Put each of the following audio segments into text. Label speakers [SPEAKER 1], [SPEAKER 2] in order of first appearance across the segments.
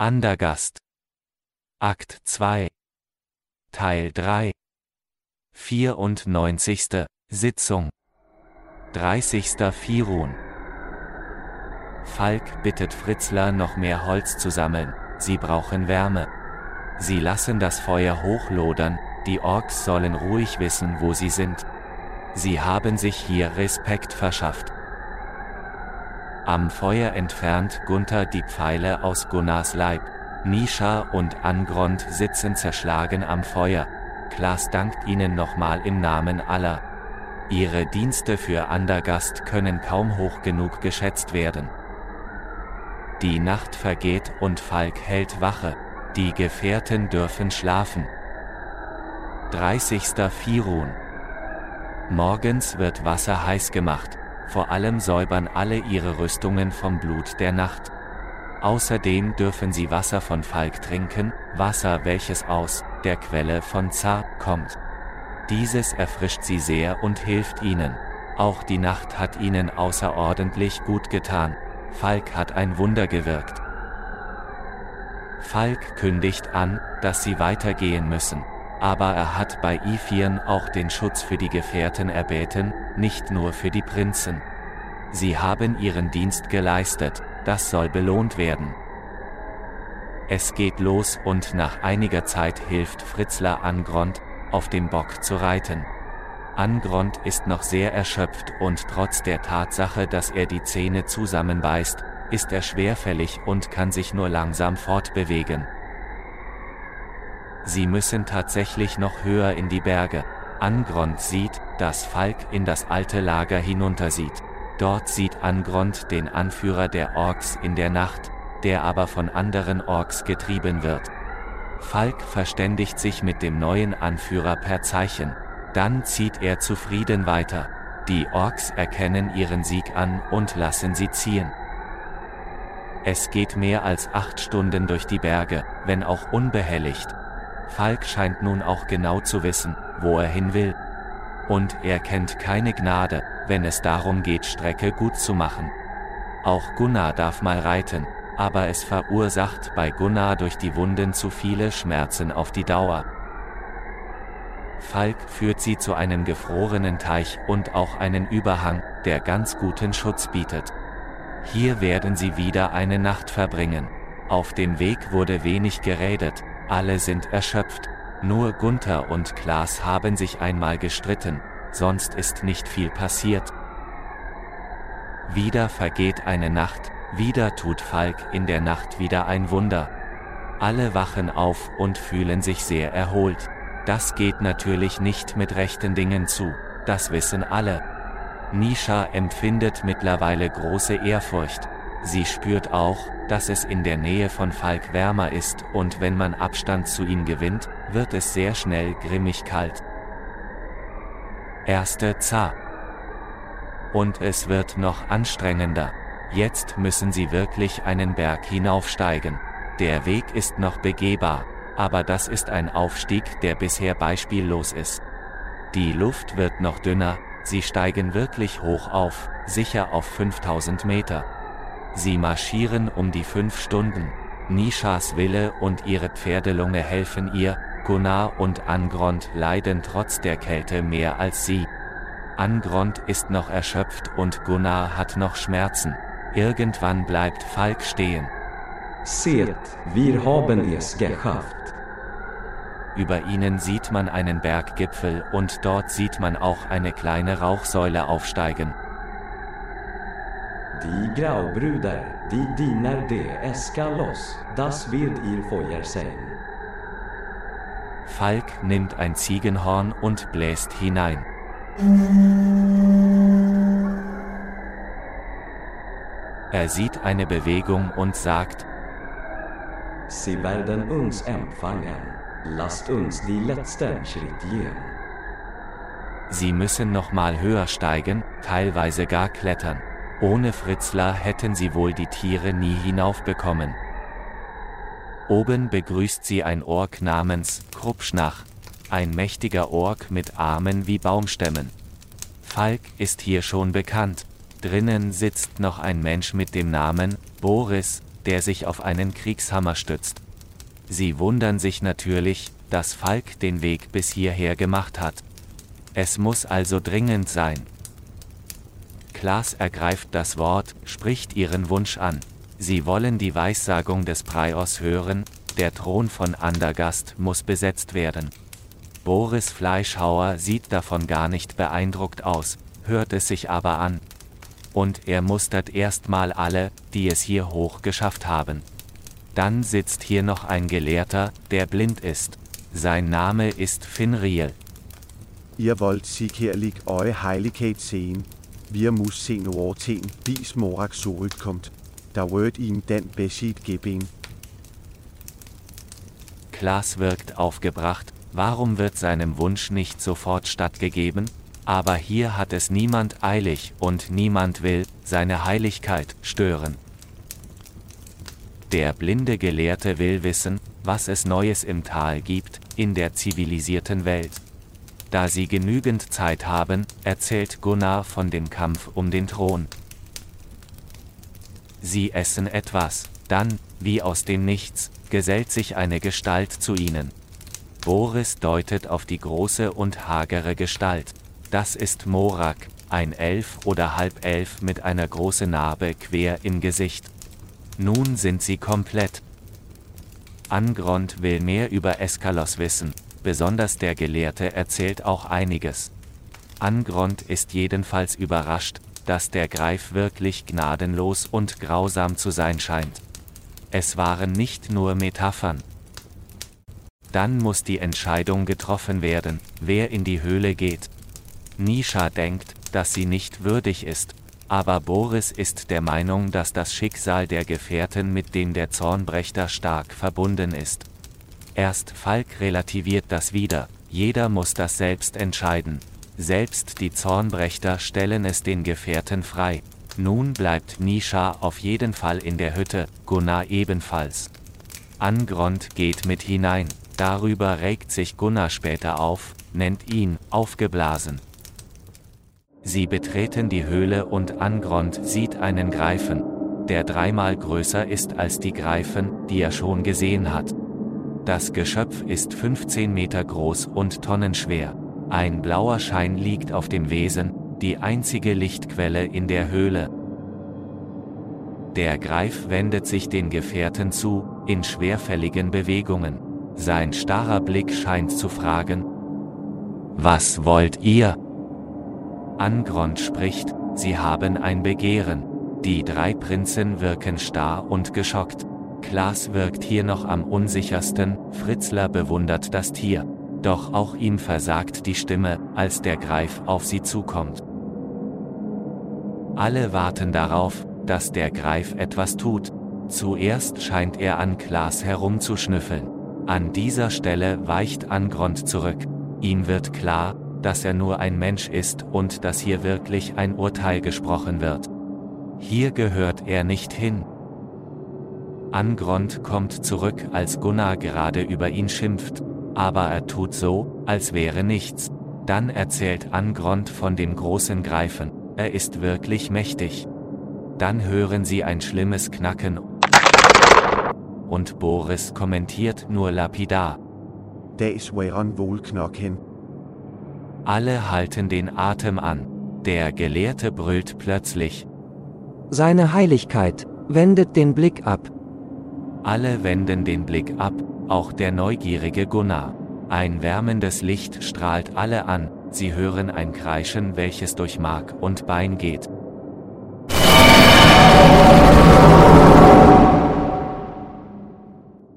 [SPEAKER 1] Andergast. Akt 2. Teil 3. 94. Sitzung. 30. Firun. Falk bittet Fritzler noch mehr Holz zu sammeln, sie brauchen Wärme. Sie lassen das Feuer hochlodern, die Orks sollen ruhig wissen, wo sie sind. Sie haben sich hier Respekt verschafft. Am Feuer entfernt Gunther die Pfeile aus Gunnars Leib. Nisha und Angrond sitzen zerschlagen am Feuer. Klaas dankt ihnen nochmal im Namen aller. Ihre Dienste für Andergast können kaum hoch genug geschätzt werden. Die Nacht vergeht und Falk hält Wache. Die Gefährten dürfen schlafen. 30. Firun. Morgens wird Wasser heiß gemacht vor allem säubern alle ihre Rüstungen vom Blut der Nacht. Außerdem dürfen sie Wasser von Falk trinken, Wasser welches aus der Quelle von Zar kommt. Dieses erfrischt sie sehr und hilft ihnen. Auch die Nacht hat ihnen außerordentlich gut getan. Falk hat ein Wunder gewirkt. Falk kündigt an, dass sie weitergehen müssen. Aber er hat bei Iphiren auch den Schutz für die Gefährten erbeten, nicht nur für die Prinzen. Sie haben ihren Dienst geleistet, das soll belohnt werden. Es geht los und nach einiger Zeit hilft Fritzler Angrond, auf dem Bock zu reiten. Angrond ist noch sehr erschöpft und trotz der Tatsache, dass er die Zähne zusammenbeißt, ist er schwerfällig und kann sich nur langsam fortbewegen. Sie müssen tatsächlich noch höher in die Berge. Angrond sieht, dass Falk in das alte Lager hinuntersieht. Dort sieht Angrond den Anführer der Orks in der Nacht, der aber von anderen Orks getrieben wird. Falk verständigt sich mit dem neuen Anführer per Zeichen. Dann zieht er zufrieden weiter. Die Orks erkennen ihren Sieg an und lassen sie ziehen. Es geht mehr als acht Stunden durch die Berge, wenn auch unbehelligt. Falk scheint nun auch genau zu wissen, wo er hin will. Und er kennt keine Gnade, wenn es darum geht, Strecke gut zu machen. Auch Gunnar darf mal reiten, aber es verursacht bei Gunnar durch die Wunden zu viele Schmerzen auf die Dauer. Falk führt sie zu einem gefrorenen Teich und auch einen Überhang, der ganz guten Schutz bietet. Hier werden sie wieder eine Nacht verbringen. Auf dem Weg wurde wenig geredet, alle sind erschöpft, nur Gunther und Klaas haben sich einmal gestritten, sonst ist nicht viel passiert. Wieder vergeht eine Nacht, wieder tut Falk in der Nacht wieder ein Wunder. Alle wachen auf und fühlen sich sehr erholt. Das geht natürlich nicht mit rechten Dingen zu, das wissen alle. Nisha empfindet mittlerweile große Ehrfurcht, Sie spürt auch, dass es in der Nähe von Falk wärmer ist und wenn man Abstand zu ihm gewinnt, wird es sehr schnell grimmig kalt. Erste Zar. Und es wird noch anstrengender. Jetzt müssen sie wirklich einen Berg hinaufsteigen. Der Weg ist noch begehbar, aber das ist ein Aufstieg, der bisher beispiellos ist. Die Luft wird noch dünner, sie steigen wirklich hoch auf, sicher auf 5000 Meter. Sie marschieren um die fünf Stunden. Nishas Wille und ihre Pferdelunge helfen ihr, Gunnar und Angrond leiden trotz der Kälte mehr als sie. Angrond ist noch erschöpft und Gunnar hat noch Schmerzen. Irgendwann bleibt Falk stehen.
[SPEAKER 2] Seht, wir haben es geschafft.
[SPEAKER 1] Über ihnen sieht man einen Berggipfel und dort sieht man auch eine kleine Rauchsäule aufsteigen.
[SPEAKER 2] Die Graubrüder, die diener de Eskalos, das wird ihr Feuer sein.
[SPEAKER 1] Falk nimmt ein Ziegenhorn und bläst hinein. Er sieht eine Bewegung und sagt,
[SPEAKER 2] Sie werden uns empfangen. Lasst uns die letzten Schritt gehen.
[SPEAKER 1] Sie müssen noch mal höher steigen, teilweise gar klettern. Ohne Fritzler hätten sie wohl die Tiere nie hinaufbekommen. Oben begrüßt sie ein Ork namens Krupschnach, ein mächtiger Ork mit Armen wie Baumstämmen. Falk ist hier schon bekannt. Drinnen sitzt noch ein Mensch mit dem Namen Boris, der sich auf einen Kriegshammer stützt. Sie wundern sich natürlich, dass Falk den Weg bis hierher gemacht hat. Es muss also dringend sein. Klaas ergreift das Wort, spricht ihren Wunsch an. Sie wollen die Weissagung des Preios hören, der Thron von Andergast muss besetzt werden. Boris Fleischhauer sieht davon gar nicht beeindruckt aus, hört es sich aber an. Und er mustert erstmal alle, die es hier hoch geschafft haben. Dann sitzt hier noch ein Gelehrter, der blind ist. Sein Name ist Finriel.
[SPEAKER 3] Ihr wollt sig herlig øje heilighed sehen. Wir muss se over ting, morak zurückkommt. Da wird ihm den besit geben.
[SPEAKER 1] Klaas wirkt aufgebracht, warum wird seinem Wunsch nicht sofort stattgegeben? Aber hier hat es niemand eilig und niemand will seine Heiligkeit stören. Der blinde Gelehrte will wissen, was es Neues im Tal gibt, in der zivilisierten Welt. Da sie genügend Zeit haben, erzählt Gunnar von dem Kampf um den Thron. Sie essen etwas, dann, wie aus dem Nichts, gesellt sich eine Gestalt zu ihnen. Boris deutet auf die große und hagere Gestalt. Das ist Morak, ein Elf oder Halbelf mit einer großen Narbe quer im Gesicht. Nun sind sie komplett. Angrond will mehr über Eskalos wissen, besonders der Gelehrte erzählt auch einiges. Angrond ist jedenfalls überrascht, dass der Greif wirklich gnadenlos und grausam zu sein scheint. Es waren nicht nur Metaphern. Dann muss die Entscheidung getroffen werden, wer in die Höhle geht. Nisha denkt, dass sie nicht würdig ist, aber Boris ist der Meinung, dass das Schicksal der Gefährten mit dem der Zornbrecher stark verbunden ist. Erst Falk relativiert das wieder, jeder muss das selbst entscheiden. Selbst die Zornbrecher stellen es den Gefährten frei, nun bleibt Nisha auf jeden Fall in der Hütte, Gunnar ebenfalls. Angrond geht mit hinein, darüber regt sich Gunnar später auf, nennt ihn aufgeblasen. Sie betreten die Höhle und Angrond sieht einen Greifen, der dreimal größer ist als die Greifen, die er schon gesehen hat. Das Geschöpf ist 15 Meter groß und tonnenschwer. Ein blauer Schein liegt auf dem Wesen, die einzige Lichtquelle in der Höhle. Der Greif wendet sich den Gefährten zu, in schwerfälligen Bewegungen. Sein starrer Blick scheint zu fragen, Was wollt ihr? Angrond spricht, sie haben ein Begehren. Die drei Prinzen wirken starr und geschockt. Klaas wirkt hier noch am unsichersten, Fritzler bewundert das Tier. Doch auch ihm versagt die Stimme, als der Greif auf sie zukommt. Alle warten darauf, dass der Greif etwas tut. Zuerst scheint er an Klaas herumzuschnüffeln. An dieser Stelle weicht Angrond zurück. Ihm wird klar, dass er nur ein Mensch ist und dass hier wirklich ein Urteil gesprochen wird. Hier gehört er nicht hin. Angrond kommt zurück, als Gunnar gerade über ihn schimpft, aber er tut so, als wäre nichts. Dann erzählt Angrond von dem großen Greifen, er ist wirklich mächtig. Dann hören sie ein schlimmes Knacken und Boris kommentiert nur lapidar.
[SPEAKER 3] Dags væren wohlknocken.
[SPEAKER 1] Alle halten den Atem an. Der Gelehrte brüllt plötzlich.
[SPEAKER 4] Seine Heiligkeit, wendet den Blick ab.
[SPEAKER 1] Alle wenden den Blick ab, auch der neugierige Gunnar. Ein wärmendes Licht strahlt alle an, sie hören ein Kreischen, welches durch Mark und Bein geht.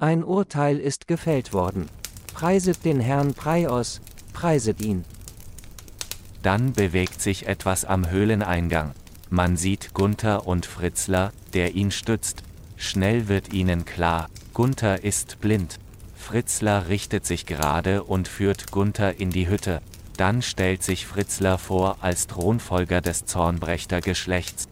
[SPEAKER 4] Ein Urteil ist gefällt worden. Preiset den Herrn Preios, preiset ihn.
[SPEAKER 1] Dann bewegt sich etwas am Höhleneingang. Man sieht Gunther und Fritzler, der ihn stützt. Schnell wird ihnen klar, Gunther ist blind. Fritzler richtet sich gerade und führt Gunther in die Hütte. Dann stellt sich Fritzler vor als Thronfolger des Zornbrechter-Geschlechts.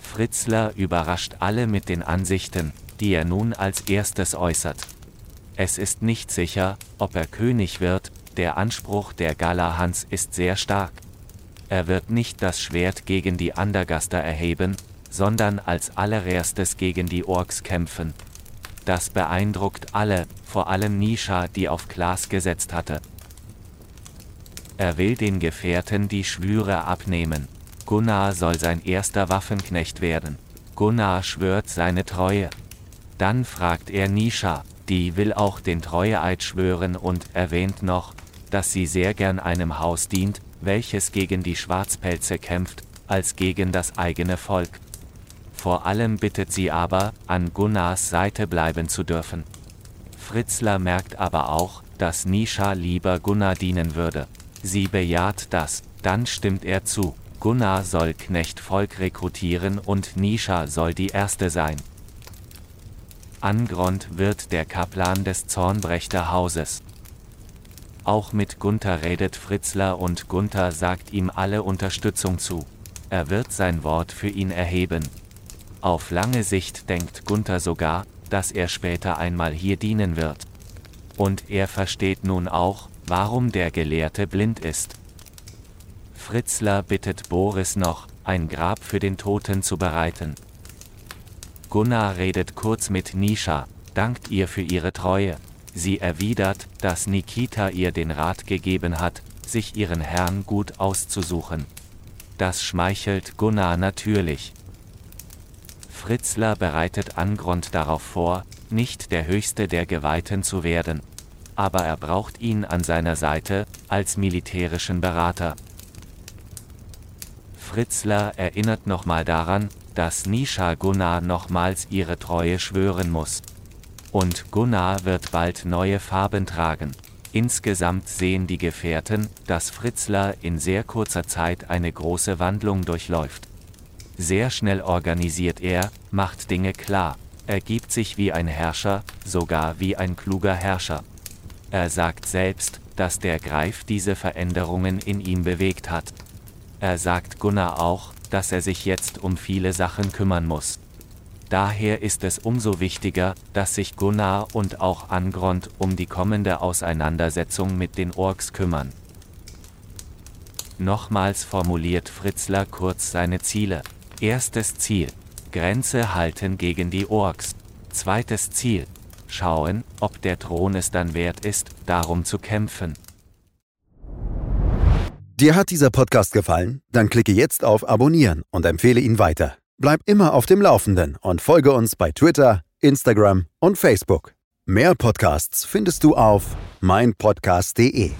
[SPEAKER 1] Fritzler überrascht alle mit den Ansichten, die er nun als erstes äußert. Es ist nicht sicher, ob er König wird, der Anspruch der Galahans ist sehr stark. Er wird nicht das Schwert gegen die Andergaster erheben, sondern als allererstes gegen die Orks kämpfen. Das beeindruckt alle, vor allem Nisha, die auf Klaas gesetzt hatte. Er will den Gefährten die Schwüre abnehmen. Gunnar soll sein erster Waffenknecht werden. Gunnar schwört seine Treue. Dann fragt er Nisha, die will auch den Treueeid schwören und erwähnt noch, dass sie sehr gern einem Haus dient, welches gegen die Schwarzpelze kämpft, als gegen das eigene Volk. Vor allem bittet sie aber, an Gunnars Seite bleiben zu dürfen. Fritzler merkt aber auch, dass Nisha lieber Gunnar dienen würde. Sie bejaht das, dann stimmt er zu. Gunnar soll Knechtvolk rekrutieren und Nisha soll die erste sein. Angrond wird der Kaplan des Zornbrechter Hauses. Auch mit Gunther redet Fritzler und Gunther sagt ihm alle Unterstützung zu. Er wird sein Wort für ihn erheben. Auf lange Sicht denkt Gunther sogar, dass er später einmal hier dienen wird. Und er versteht nun auch, warum der Gelehrte blind ist. Fritzler bittet Boris noch, ein Grab für den Toten zu bereiten. Gunnar redet kurz mit Nisha, dankt ihr für ihre Treue. Sie erwidert, dass Nikita ihr den Rat gegeben hat, sich ihren Herrn gut auszusuchen. Das schmeichelt Gunnar natürlich. Fritzler bereitet Angrond darauf vor, nicht der Höchste der Geweihten zu werden. Aber er braucht ihn an seiner Seite, als militärischen Berater. Fritzler erinnert nochmal daran, dass Nisha Gunnar nochmals ihre Treue schwören muss. Und Gunnar wird bald neue Farben tragen. Insgesamt sehen die Gefährten, dass Fritzler in sehr kurzer Zeit eine große Wandlung durchläuft. Sehr schnell organisiert er, macht Dinge klar, er gibt sich wie ein Herrscher, sogar wie ein kluger Herrscher. Er sagt selbst, dass der Greif diese Veränderungen in ihm bewegt hat. Er sagt Gunnar auch, dass er sich jetzt um viele Sachen kümmern muss. Daher ist es umso wichtiger, dass sich Gunnar und auch Angrond um die kommende Auseinandersetzung mit den Orks kümmern. Nochmals formuliert Fritzler kurz seine Ziele. Erstes Ziel. Grenze halten gegen die Orks. Zweites Ziel. Schauen, ob der Thron es dann wert ist, darum zu kämpfen.
[SPEAKER 5] Dir hat dieser Podcast gefallen? Dann klicke jetzt auf Abonnieren und empfehle ihn weiter. Bleib immer auf dem Laufenden und folge uns bei Twitter, Instagram und Facebook. Mehr Podcasts findest du auf meinpodcast.de.